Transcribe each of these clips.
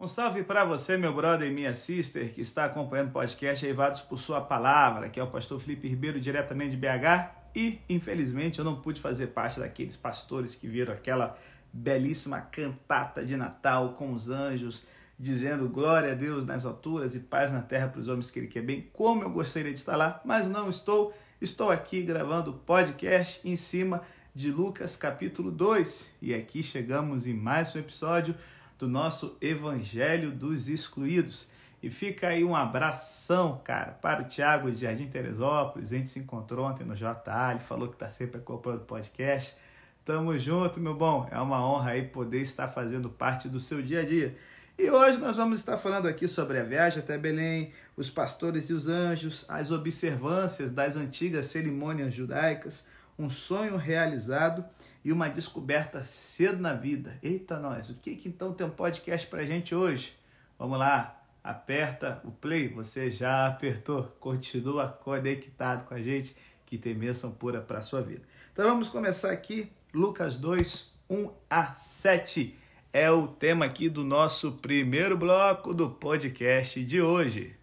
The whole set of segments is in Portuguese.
Um salve para você, meu brother e minha sister, que está acompanhando o podcast Eivados por Sua Palavra, que é o pastor Felipe Ribeiro, diretamente de BH. E, infelizmente, eu não pude fazer parte daqueles pastores que viram aquela belíssima cantata de Natal com os anjos, dizendo glória a Deus nas alturas e paz na terra para os homens que Ele quer bem, como eu gostaria de estar lá, mas não estou. Estou aqui gravando o podcast em cima de Lucas capítulo 2 e aqui chegamos em mais um episódio do nosso Evangelho dos Excluídos. E fica aí um abração, cara, para o Tiago de Jardim Teresópolis. A gente se encontrou ontem no JA, ele falou que está sempre acompanhando o podcast. Tamo junto, meu bom. É uma honra aí poder estar fazendo parte do seu dia a dia. E hoje nós vamos estar falando aqui sobre a viagem até Belém, os pastores e os anjos, as observâncias das antigas cerimônias judaicas, um sonho realizado e uma descoberta cedo na vida. Eita, nós, o que, que então tem um podcast para gente hoje? Vamos lá, aperta o play, você já apertou, continua conectado com a gente, que tem bênção pura para sua vida. Então vamos começar aqui, Lucas 2, 1 a 7. É o tema aqui do nosso primeiro bloco do podcast de hoje.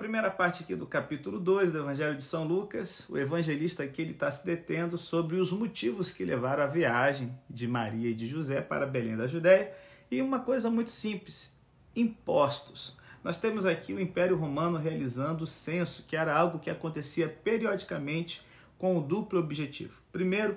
Primeira parte aqui do capítulo 2 do Evangelho de São Lucas, o evangelista aqui ele está se detendo sobre os motivos que levaram a viagem de Maria e de José para Belém da Judéia e uma coisa muito simples, impostos. Nós temos aqui o Império Romano realizando o censo, que era algo que acontecia periodicamente com o duplo objetivo. Primeiro,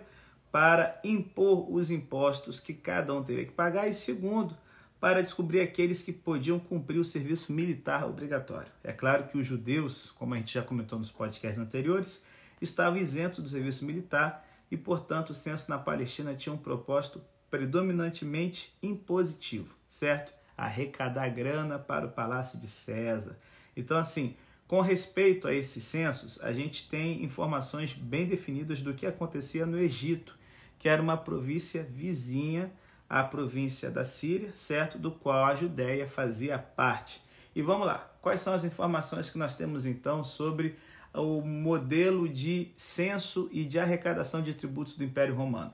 para impor os impostos que cada um teria que pagar e segundo, para descobrir aqueles que podiam cumprir o serviço militar obrigatório. É claro que os judeus, como a gente já comentou nos podcasts anteriores, estavam isentos do serviço militar e, portanto, o censo na Palestina tinha um propósito predominantemente impositivo, certo? Arrecadar grana para o palácio de César. Então, assim, com respeito a esses censos, a gente tem informações bem definidas do que acontecia no Egito, que era uma província vizinha a província da Síria, certo? Do qual a Judéia fazia parte. E vamos lá, quais são as informações que nós temos então sobre o modelo de censo e de arrecadação de tributos do Império Romano?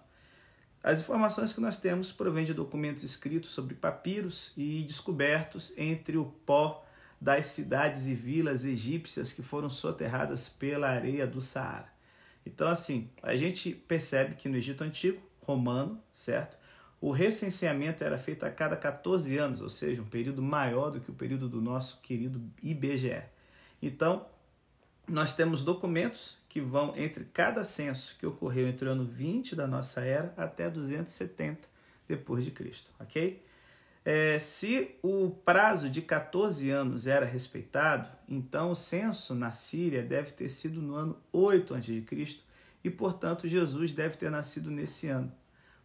As informações que nós temos provêm de documentos escritos sobre papiros e descobertos entre o pó das cidades e vilas egípcias que foram soterradas pela areia do Saara. Então, assim, a gente percebe que no Egito Antigo, romano, certo? O recenseamento era feito a cada 14 anos, ou seja, um período maior do que o período do nosso querido IBGE. Então, nós temos documentos que vão entre cada censo que ocorreu entre o ano 20 da nossa era até 270 depois de Cristo, ok? É, se o prazo de 14 anos era respeitado, então o censo na Síria deve ter sido no ano 8 a.C. e, portanto, Jesus deve ter nascido nesse ano.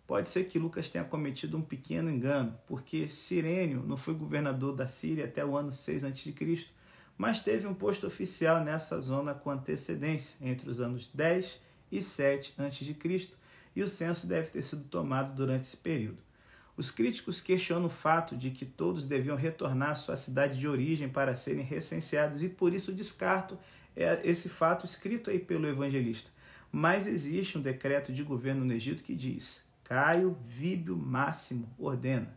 Pode ser que Lucas tenha cometido um pequeno engano, porque Sirênio não foi governador da Síria até o ano 6 a.C., mas teve um posto oficial nessa zona com antecedência, entre os anos 10 e 7 a.C., e o censo deve ter sido tomado durante esse período. Os críticos questionam o fato de que todos deviam retornar à sua cidade de origem para serem recenseados e por isso descarto é, esse fato escrito aí pelo evangelista. Mas existe um decreto de governo no Egito que diz: Caio Víbio Máximo ordena: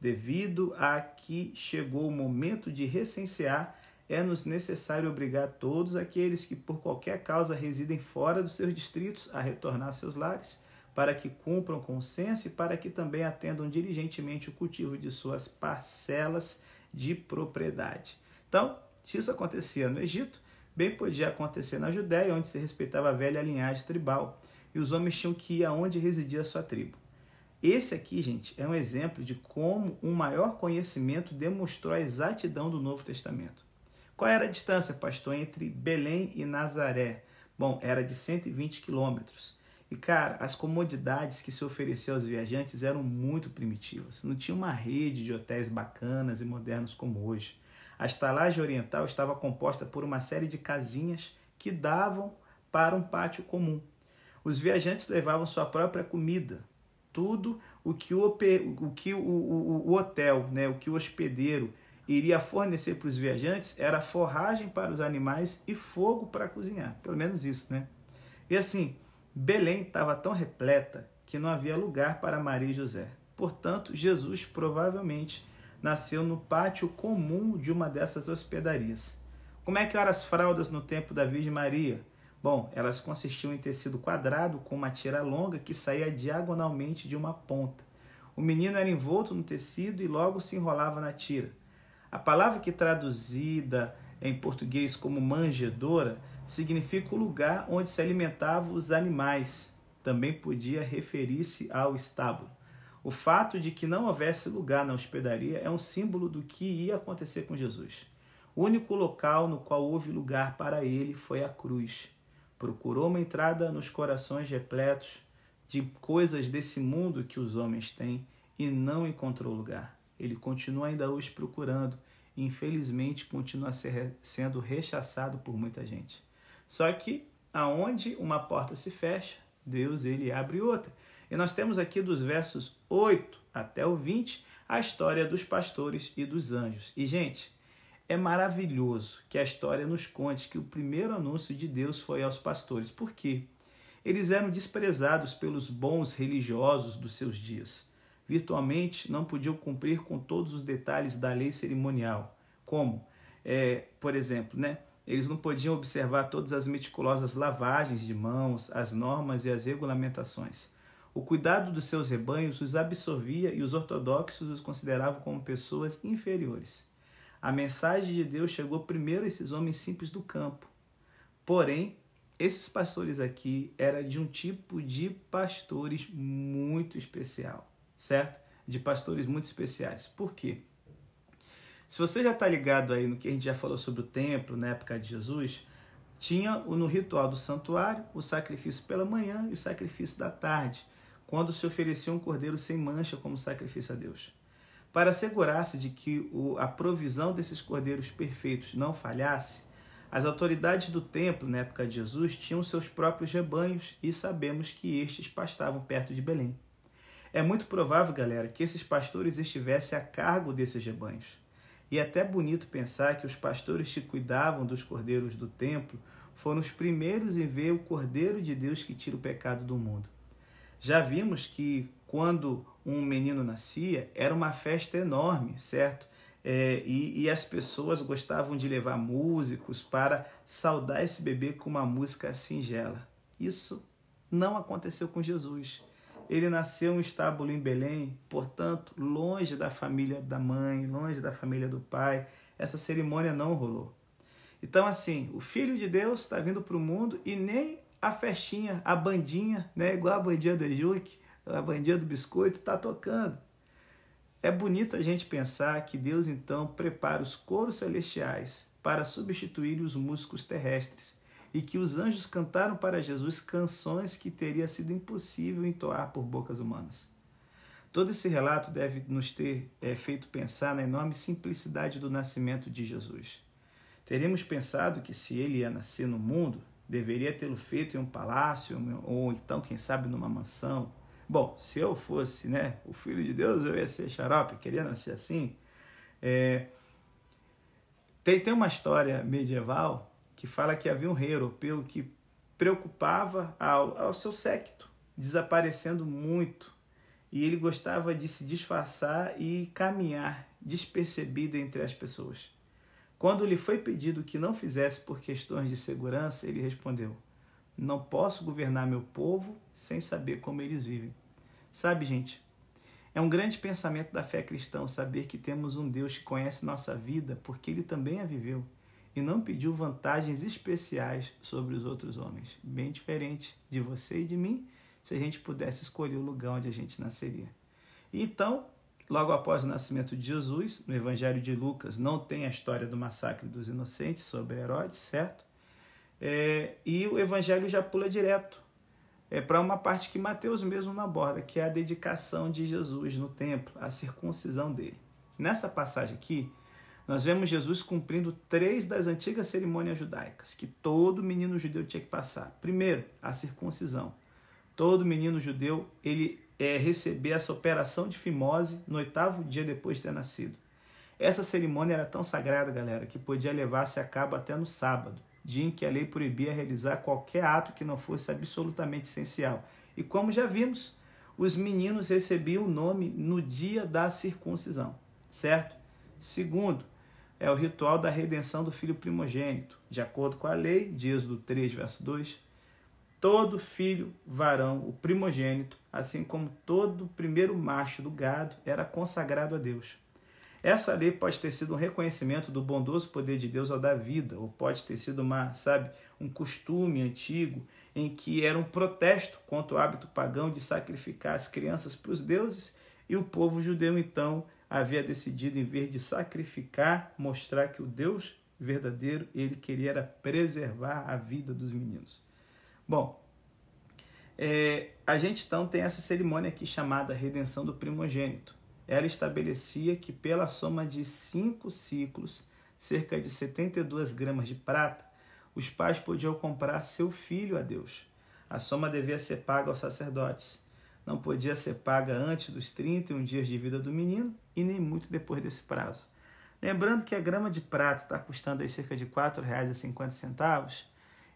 devido a que chegou o momento de recensear, é-nos necessário obrigar todos aqueles que por qualquer causa residem fora dos seus distritos a retornar a seus lares, para que cumpram com o censo e para que também atendam diligentemente o cultivo de suas parcelas de propriedade. Então, se isso acontecia no Egito, bem podia acontecer na Judéia, onde se respeitava a velha linhagem tribal e os homens tinham que ir aonde residia a sua tribo. Esse aqui, gente, é um exemplo de como um maior conhecimento demonstrou a exatidão do Novo Testamento. Qual era a distância, pastor, entre Belém e Nazaré? Bom, era de 120 quilômetros. E, cara, as comodidades que se ofereciam aos viajantes eram muito primitivas. Não tinha uma rede de hotéis bacanas e modernos como hoje. A estalagem oriental estava composta por uma série de casinhas que davam para um pátio comum. Os viajantes levavam sua própria comida, tudo o que o, o, que o, o, o hotel, né, o que o hospedeiro iria fornecer para os viajantes era forragem para os animais e fogo para cozinhar. Pelo menos isso, né? E assim, Belém estava tão repleta que não havia lugar para Maria e José. Portanto, Jesus provavelmente nasceu no pátio comum de uma dessas hospedarias. Como é que eram as fraldas no tempo da Virgem Maria? Bom, elas consistiam em tecido quadrado com uma tira longa que saía diagonalmente de uma ponta. O menino era envolto no tecido e logo se enrolava na tira. A palavra que traduzida em português como manjedoura significa o lugar onde se alimentavam os animais. Também podia referir-se ao estábulo. O fato de que não houvesse lugar na hospedaria é um símbolo do que ia acontecer com Jesus. O único local no qual houve lugar para ele foi a cruz. Procurou uma entrada nos corações repletos de coisas desse mundo que os homens têm e não encontrou lugar. Ele continua ainda hoje procurando e infelizmente continua ser, sendo rechaçado por muita gente. Só que aonde uma porta se fecha, Deus ele abre outra. E nós temos aqui dos versos 8 até o 20 a história dos pastores e dos anjos. E gente, é maravilhoso que a história nos conte que o primeiro anúncio de Deus foi aos pastores. Por quê? Eles eram desprezados pelos bons religiosos dos seus dias. Virtualmente não podiam cumprir com todos os detalhes da lei cerimonial, como, é, por exemplo, né, eles não podiam observar todas as meticulosas lavagens de mãos, as normas e as regulamentações. O cuidado dos seus rebanhos os absorvia e os ortodoxos os consideravam como pessoas inferiores. A mensagem de Deus chegou primeiro a esses homens simples do campo. Porém, esses pastores aqui eram de um tipo de pastores muito especial, certo? De pastores muito especiais. Por quê? Se você já está ligado aí no que a gente já falou sobre o templo na época de Jesus, tinha no ritual do santuário o sacrifício pela manhã e o sacrifício da tarde, quando se oferecia um cordeiro sem mancha como sacrifício a Deus. Para assegurar-se de que a provisão desses cordeiros perfeitos não falhasse, as autoridades do templo, na época de Jesus, tinham seus próprios rebanhos e sabemos que estes pastavam perto de Belém. É muito provável, galera, que esses pastores estivessem a cargo desses rebanhos. E é até bonito pensar que os pastores que cuidavam dos cordeiros do templo foram os primeiros em ver o Cordeiro de Deus que tira o pecado do mundo. Já vimos que quando um menino nascia, era uma festa enorme, certo? É, e, e, as pessoas gostavam de levar músicos para saudar esse bebê com uma música singela. Isso não aconteceu com Jesus. Ele nasceu em um estábulo em Belém, portanto, longe da família da mãe, longe da família do pai. Essa cerimônia não rolou. Então, assim, o Filho de Deus está vindo para o mundo e nem a festinha, a bandinha, né, igual a bandinha da Juque, a bandinha do biscoito está tocando. É bonito a gente pensar que Deus então prepara os coros celestiais para substituir os músicos terrestres e que os anjos cantaram para Jesus canções que teria sido impossível entoar por bocas humanas. Todo esse relato deve nos ter é, feito pensar na enorme simplicidade do nascimento de Jesus. Teríamos pensado que se ele ia nascer no mundo, deveria tê-lo feito em um palácio ou então, quem sabe, numa mansão Bom, se eu fosse né, o filho de Deus, eu ia ser xarope, queria nascer assim. É... Tem, tem uma história medieval que fala que havia um rei europeu que preocupava ao, ao seu séquito, desaparecendo muito. E ele gostava de se disfarçar e caminhar despercebido entre as pessoas. Quando lhe foi pedido que não fizesse por questões de segurança, ele respondeu: Não posso governar meu povo sem saber como eles vivem. Sabe, gente, é um grande pensamento da fé cristã saber que temos um Deus que conhece nossa vida porque ele também a viveu e não pediu vantagens especiais sobre os outros homens, bem diferente de você e de mim, se a gente pudesse escolher o lugar onde a gente nasceria. Então, logo após o nascimento de Jesus, no Evangelho de Lucas não tem a história do massacre dos inocentes sobre Herodes, certo? É, e o Evangelho já pula direto é, para uma parte que Mateus mesmo não aborda, que é a dedicação de Jesus no templo, a circuncisão dele. Nessa passagem aqui, nós vemos Jesus cumprindo três das antigas cerimônias judaicas que todo menino judeu tinha que passar. Primeiro, a circuncisão. Todo menino judeu ele é, receber essa operação de fimose no oitavo dia depois de ter nascido. Essa cerimônia era tão sagrada, galera, que podia levar-se a cabo até no sábado dia em que a lei proibia realizar qualquer ato que não fosse absolutamente essencial. E como já vimos, os meninos recebiam o nome no dia da circuncisão, certo? Segundo, é o ritual da redenção do filho primogênito. De acordo com a lei, de Êxodo 3, verso 2, todo filho varão, o primogênito, assim como todo primeiro macho do gado, era consagrado a Deus. Essa lei pode ter sido um reconhecimento do bondoso poder de Deus ao dar vida, ou pode ter sido uma, sabe, um costume antigo em que era um protesto contra o hábito pagão de sacrificar as crianças para os deuses, e o povo judeu então havia decidido, em vez de sacrificar, mostrar que o Deus verdadeiro ele queria era preservar a vida dos meninos. Bom, é, a gente então tem essa cerimônia aqui chamada redenção do primogênito. Ela estabelecia que pela soma de cinco ciclos, cerca de 72 gramas de prata, os pais podiam comprar seu filho a Deus. A soma devia ser paga aos sacerdotes. Não podia ser paga antes dos 31 dias de vida do menino e nem muito depois desse prazo. Lembrando que a grama de prata está custando aí cerca de R$ 4,50,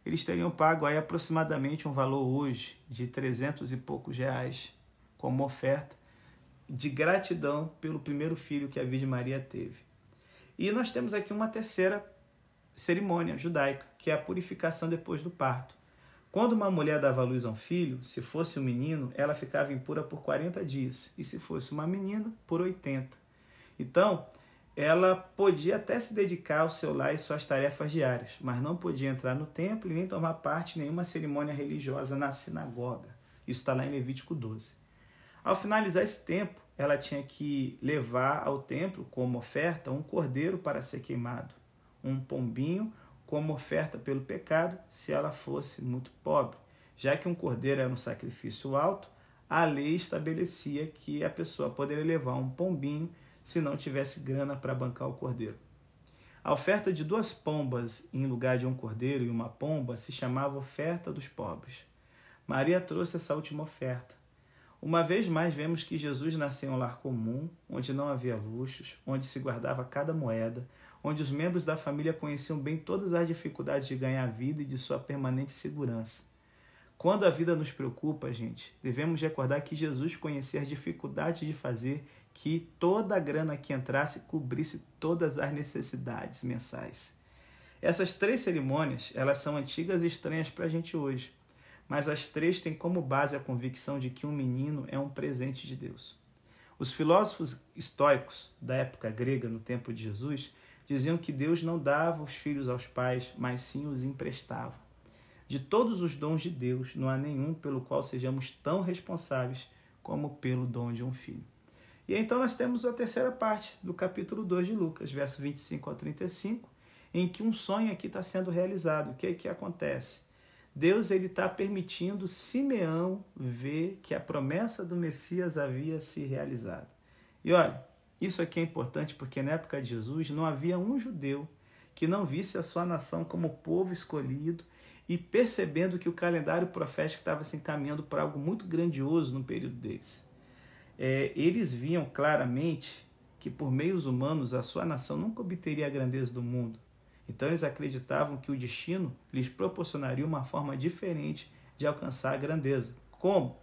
eles teriam pago aí aproximadamente um valor hoje de 300 e poucos reais como oferta de gratidão pelo primeiro filho que a Virgem Maria teve. E nós temos aqui uma terceira cerimônia judaica, que é a purificação depois do parto. Quando uma mulher dava luz a um filho, se fosse um menino, ela ficava impura por 40 dias, e se fosse uma menina, por 80. Então, ela podia até se dedicar ao seu lar e suas tarefas diárias, mas não podia entrar no templo e nem tomar parte em nenhuma cerimônia religiosa na sinagoga. Isso está lá em Levítico 12. Ao finalizar esse tempo, ela tinha que levar ao templo como oferta um cordeiro para ser queimado um pombinho como oferta pelo pecado, se ela fosse muito pobre. Já que um cordeiro era um sacrifício alto, a lei estabelecia que a pessoa poderia levar um pombinho se não tivesse grana para bancar o cordeiro. A oferta de duas pombas em lugar de um cordeiro e uma pomba se chamava oferta dos pobres. Maria trouxe essa última oferta. Uma vez mais vemos que Jesus nasceu em um lar comum, onde não havia luxos, onde se guardava cada moeda, onde os membros da família conheciam bem todas as dificuldades de ganhar a vida e de sua permanente segurança. Quando a vida nos preocupa, gente, devemos recordar que Jesus conhecia as dificuldades de fazer que toda a grana que entrasse cobrisse todas as necessidades mensais. Essas três cerimônias, elas são antigas e estranhas para a gente hoje, mas as três têm como base a convicção de que um menino é um presente de Deus. Os filósofos estoicos da época grega, no tempo de Jesus, diziam que Deus não dava os filhos aos pais, mas sim os emprestava. De todos os dons de Deus, não há nenhum pelo qual sejamos tão responsáveis como pelo dom de um filho. E então nós temos a terceira parte do capítulo 2 de Lucas, verso 25 ao 35, em que um sonho aqui está sendo realizado. O que é que acontece? Deus ele está permitindo Simeão ver que a promessa do Messias havia se realizado. E olha, isso aqui é importante porque na época de Jesus não havia um judeu que não visse a sua nação como povo escolhido e percebendo que o calendário profético estava se encaminhando para algo muito grandioso no período deles. É, eles viam claramente que por meios humanos a sua nação nunca obteria a grandeza do mundo. Então eles acreditavam que o destino lhes proporcionaria uma forma diferente de alcançar a grandeza. Como?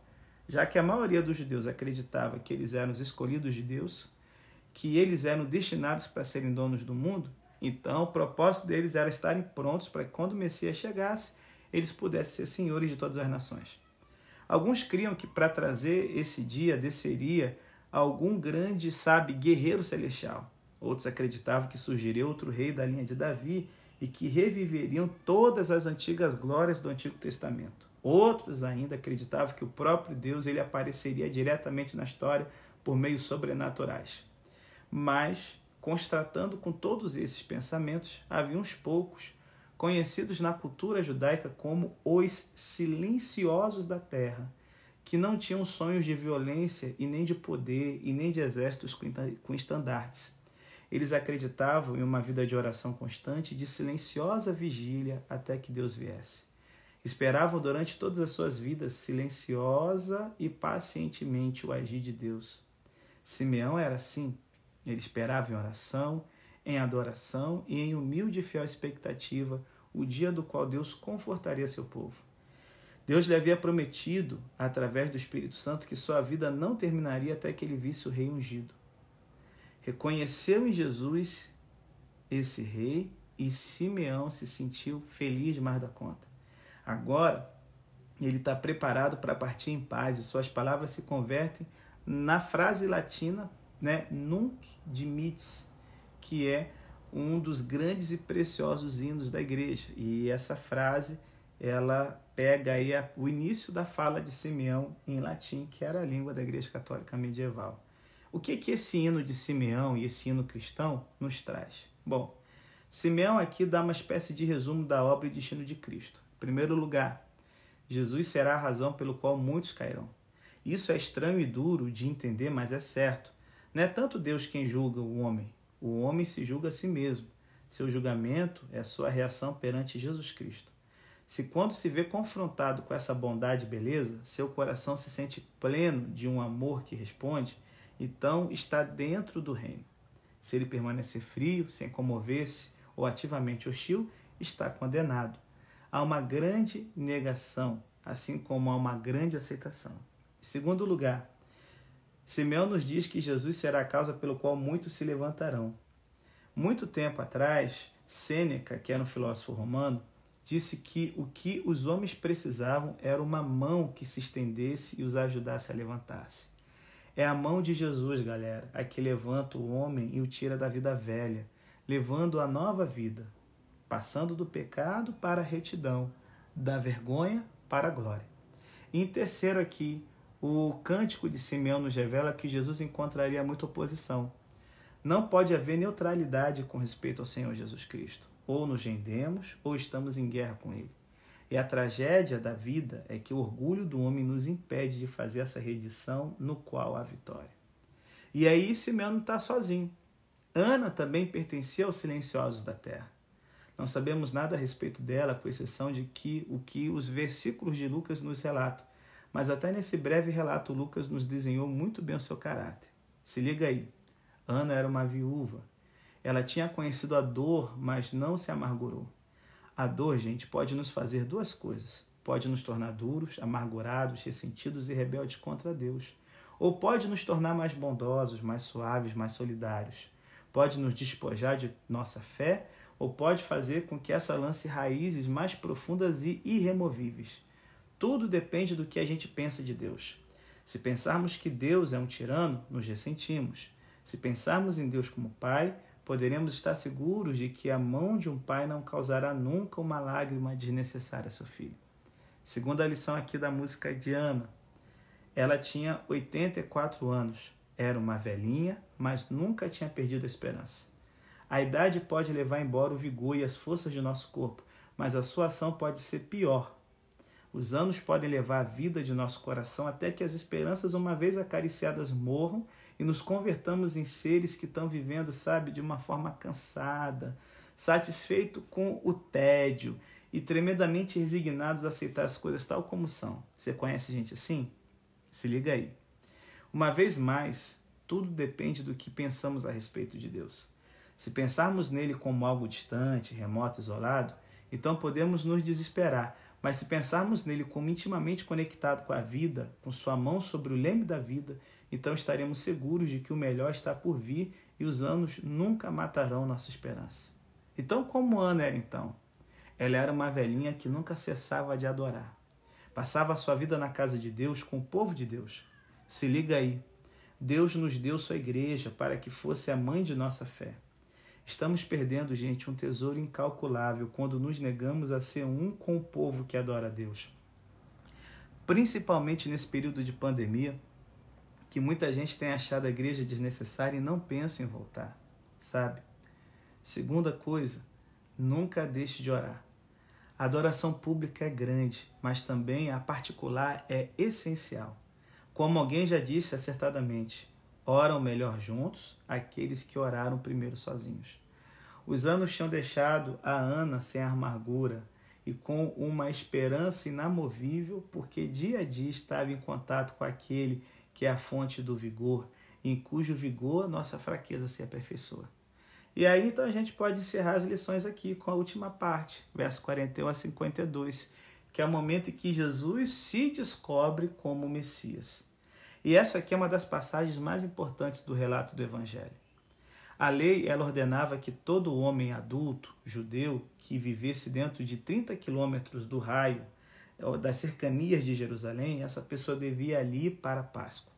Já que a maioria dos judeus acreditava que eles eram os escolhidos de Deus, que eles eram destinados para serem donos do mundo, então o propósito deles era estarem prontos para que quando o Messias chegasse, eles pudessem ser senhores de todas as nações. Alguns criam que para trazer esse dia desceria algum grande, sabe, guerreiro celestial. Outros acreditavam que surgiria outro rei da linha de Davi e que reviveriam todas as antigas glórias do Antigo Testamento. Outros ainda acreditavam que o próprio Deus ele apareceria diretamente na história por meios sobrenaturais mas, constatando com todos esses pensamentos, havia uns poucos, conhecidos na cultura judaica como os silenciosos da terra, que não tinham sonhos de violência e nem de poder e nem de exércitos com estandartes. Eles acreditavam em uma vida de oração constante, de silenciosa vigília até que Deus viesse. Esperavam durante todas as suas vidas silenciosa e pacientemente o agir de Deus. Simeão era assim, ele esperava em oração, em adoração e em humilde e fiel expectativa o dia do qual Deus confortaria seu povo. Deus lhe havia prometido, através do Espírito Santo, que sua vida não terminaria até que ele visse o rei ungido. Reconheceu em Jesus esse rei e Simeão se sentiu feliz mais da conta. Agora, ele está preparado para partir em paz e suas palavras se convertem na frase latina, né, nunc dimittis, que é um dos grandes e preciosos hinos da igreja. E essa frase, ela pega aí o início da fala de Simeão em latim, que era a língua da igreja católica medieval. O que que esse hino de Simeão e esse hino cristão nos traz? Bom, Simeão aqui dá uma espécie de resumo da obra e destino de Cristo. Em primeiro lugar, Jesus será a razão pelo qual muitos cairão. Isso é estranho e duro de entender, mas é certo. Não é tanto Deus quem julga o homem, o homem se julga a si mesmo. Seu julgamento é sua reação perante Jesus Cristo. Se quando se vê confrontado com essa bondade e beleza, seu coração se sente pleno de um amor que responde, então está dentro do reino. Se ele permanecer frio, sem comover-se ou ativamente hostil, está condenado. Há uma grande negação, assim como há uma grande aceitação. Em segundo lugar, Simeão nos diz que Jesus será a causa pelo qual muitos se levantarão. Muito tempo atrás, Sêneca, que era um filósofo romano, disse que o que os homens precisavam era uma mão que se estendesse e os ajudasse a levantar-se. É a mão de Jesus, galera, a que levanta o homem e o tira da vida velha, levando a nova vida, passando do pecado para a retidão, da vergonha para a glória. E em terceiro aqui, o cântico de Simeão nos revela que Jesus encontraria muita oposição. Não pode haver neutralidade com respeito ao Senhor Jesus Cristo. Ou nos rendemos, ou estamos em guerra com Ele. E a tragédia da vida é que o orgulho do homem nos impede de fazer essa redição no qual há vitória. E aí Simeão não está sozinho. Ana também pertencia aos silenciosos da terra. Não sabemos nada a respeito dela, com exceção de que o que os versículos de Lucas nos relatam mas até nesse breve relato, Lucas nos desenhou muito bem o seu caráter. Se liga aí. Ana era uma viúva. Ela tinha conhecido a dor, mas não se amargurou. A dor, gente, pode nos fazer duas coisas. Pode nos tornar duros, amargurados, ressentidos e rebeldes contra Deus. Ou pode nos tornar mais bondosos, mais suaves, mais solidários. Pode nos despojar de nossa fé, ou pode fazer com que essa lance raízes mais profundas e irremovíveis. Tudo depende do que a gente pensa de Deus. Se pensarmos que Deus é um tirano, nos ressentimos. Se pensarmos em Deus como Pai, poderemos estar seguros de que a mão de um pai não causará nunca uma lágrima desnecessária a seu filho. Segunda lição aqui da música de Ana. Ela tinha 84 anos, era uma velhinha, mas nunca tinha perdido a esperança. A idade pode levar embora o vigor e as forças de nosso corpo, mas a sua ação pode ser pior, os anos podem levar a vida de nosso coração até que as esperanças, uma vez acariciadas, morram e nos convertamos em seres que estão vivendo, sabe, de uma forma cansada, satisfeito com o tédio e tremendamente resignados a aceitar as coisas tal como são. Você conhece gente assim? Se liga aí. Uma vez mais, tudo depende do que pensamos a respeito de Deus. Se pensarmos nele como algo distante, remoto, isolado, então podemos nos desesperar mas se pensarmos nele como intimamente conectado com a vida, com sua mão sobre o leme da vida, então estaremos seguros de que o melhor está por vir e os anos nunca matarão nossa esperança. Então, como Ana era então? Ela era uma velhinha que nunca cessava de adorar. Passava a sua vida na casa de Deus, com o povo de Deus. Se liga aí. Deus nos deu sua igreja para que fosse a mãe de nossa fé. Estamos perdendo, gente, um tesouro incalculável quando nos negamos a ser um com o povo que adora a Deus. Principalmente nesse período de pandemia, que muita gente tem achado a igreja desnecessária e não pensa em voltar, sabe? Segunda coisa, nunca deixe de orar. A adoração pública é grande, mas também a particular é essencial. Como alguém já disse acertadamente, Oram melhor juntos aqueles que oraram primeiro sozinhos. Os anos tinham deixado a Ana sem amargura e com uma esperança inamovível, porque dia a dia estava em contato com aquele que é a fonte do vigor, em cujo vigor nossa fraqueza se aperfeiçoa. E aí então a gente pode encerrar as lições aqui com a última parte, verso 41 a 52, que é o momento em que Jesus se descobre como Messias. E essa aqui é uma das passagens mais importantes do relato do Evangelho. A lei ela ordenava que todo homem adulto, judeu, que vivesse dentro de 30 quilômetros do raio das cercanias de Jerusalém, essa pessoa devia ali para a Páscoa.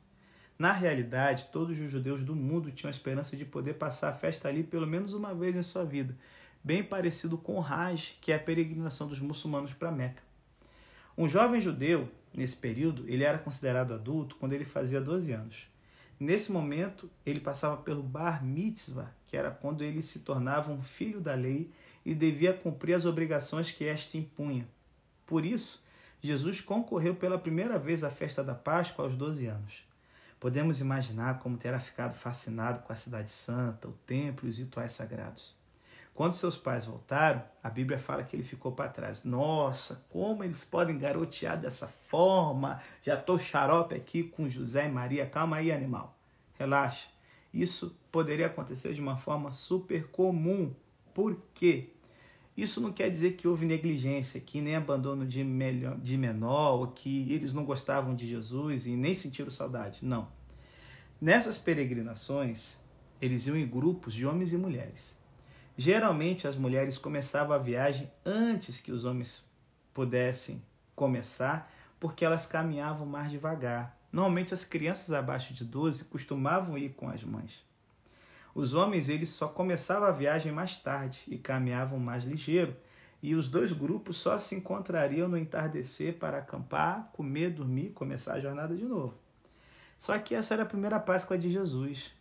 Na realidade, todos os judeus do mundo tinham a esperança de poder passar a festa ali pelo menos uma vez em sua vida, bem parecido com o Hajj, que é a peregrinação dos muçulmanos para Meca. Um jovem judeu, nesse período, ele era considerado adulto quando ele fazia 12 anos. Nesse momento, ele passava pelo bar mitzvah, que era quando ele se tornava um filho da lei e devia cumprir as obrigações que esta impunha. Por isso, Jesus concorreu pela primeira vez à festa da Páscoa aos 12 anos. Podemos imaginar como terá ficado fascinado com a cidade santa, o templo e os rituais sagrados. Quando seus pais voltaram, a Bíblia fala que ele ficou para trás. Nossa, como eles podem garotear dessa forma? Já estou xarope aqui com José e Maria. Calma aí, animal. Relaxa. Isso poderia acontecer de uma forma super comum. Por quê? Isso não quer dizer que houve negligência, que nem abandono de, melhor, de menor, ou que eles não gostavam de Jesus e nem sentiram saudade. Não. Nessas peregrinações, eles iam em grupos de homens e mulheres. Geralmente as mulheres começavam a viagem antes que os homens pudessem começar, porque elas caminhavam mais devagar. Normalmente as crianças abaixo de 12 costumavam ir com as mães. Os homens eles só começavam a viagem mais tarde e caminhavam mais ligeiro, e os dois grupos só se encontrariam no entardecer para acampar, comer, dormir, começar a jornada de novo. Só que essa era a primeira Páscoa de Jesus.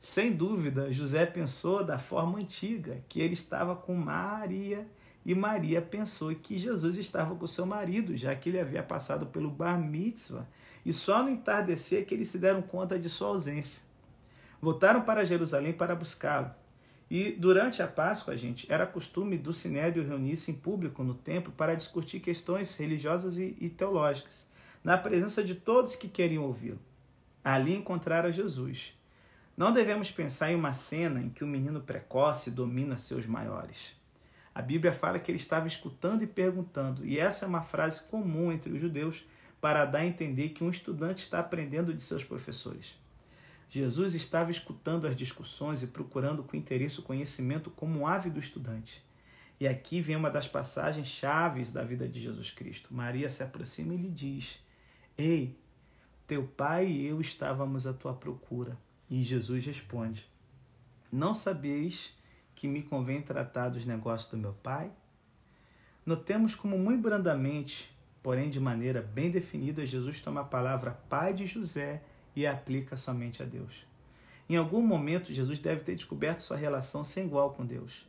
Sem dúvida, José pensou da forma antiga, que ele estava com Maria, e Maria pensou que Jesus estava com seu marido, já que ele havia passado pelo bar mitzvah, e só no entardecer que eles se deram conta de sua ausência. Voltaram para Jerusalém para buscá-lo. E durante a Páscoa, gente, era costume do Sinédrio reunir-se em público no templo para discutir questões religiosas e, e teológicas, na presença de todos que queriam ouvi-lo. Ali encontraram Jesus. Não devemos pensar em uma cena em que o menino precoce domina seus maiores. A Bíblia fala que ele estava escutando e perguntando, e essa é uma frase comum entre os judeus para dar a entender que um estudante está aprendendo de seus professores. Jesus estava escutando as discussões e procurando com interesse o conhecimento como um ávido estudante. E aqui vem uma das passagens chaves da vida de Jesus Cristo. Maria se aproxima e lhe diz: Ei, teu pai e eu estávamos à tua procura. E Jesus responde: Não sabeis que me convém tratar dos negócios do meu pai? Notemos como muito brandamente, porém de maneira bem definida, Jesus toma a palavra pai de José e aplica somente a Deus. Em algum momento, Jesus deve ter descoberto sua relação sem igual com Deus.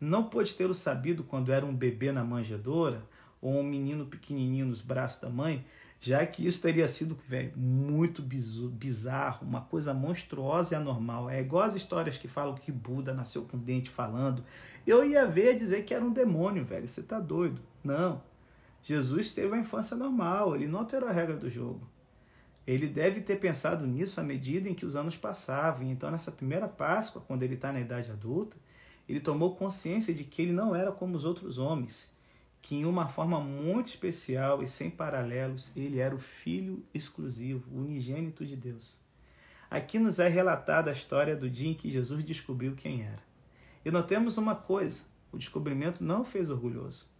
Não pôde tê-lo sabido quando era um bebê na manjedoura ou um menino pequenininho nos braços da mãe, já que isso teria sido véio, muito bizarro, uma coisa monstruosa e anormal. É igual as histórias que falam que Buda nasceu com dente falando. Eu ia ver dizer que era um demônio, velho. Você tá doido? Não. Jesus teve uma infância normal, ele não alterou a regra do jogo. Ele deve ter pensado nisso à medida em que os anos passavam. Então, nessa primeira Páscoa, quando ele está na idade adulta, ele tomou consciência de que ele não era como os outros homens que em uma forma muito especial e sem paralelos, ele era o Filho exclusivo, unigênito de Deus. Aqui nos é relatada a história do dia em que Jesus descobriu quem era. E notemos uma coisa: o descobrimento não fez orgulhoso.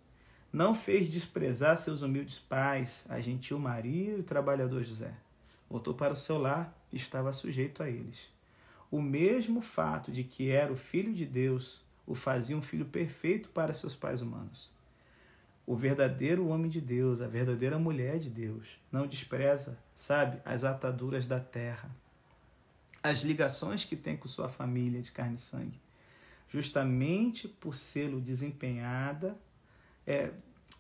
Não fez desprezar seus humildes pais, a gentil Maria e o trabalhador José. Voltou para o seu lar e estava sujeito a eles. O mesmo fato de que era o filho de Deus o fazia um filho perfeito para seus pais humanos. O verdadeiro homem de Deus, a verdadeira mulher de Deus, não despreza, sabe, as ataduras da terra, as ligações que tem com sua família de carne e sangue. Justamente por sê-lo desempenhada, é,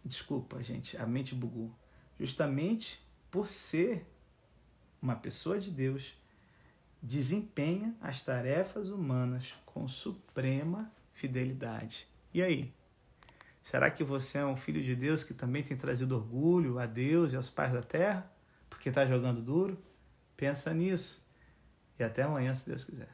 desculpa, gente, a mente bugou. Justamente por ser uma pessoa de Deus, desempenha as tarefas humanas com suprema fidelidade. E aí? Será que você é um filho de Deus que também tem trazido orgulho a Deus e aos pais da terra? Porque está jogando duro? Pensa nisso. E até amanhã, se Deus quiser.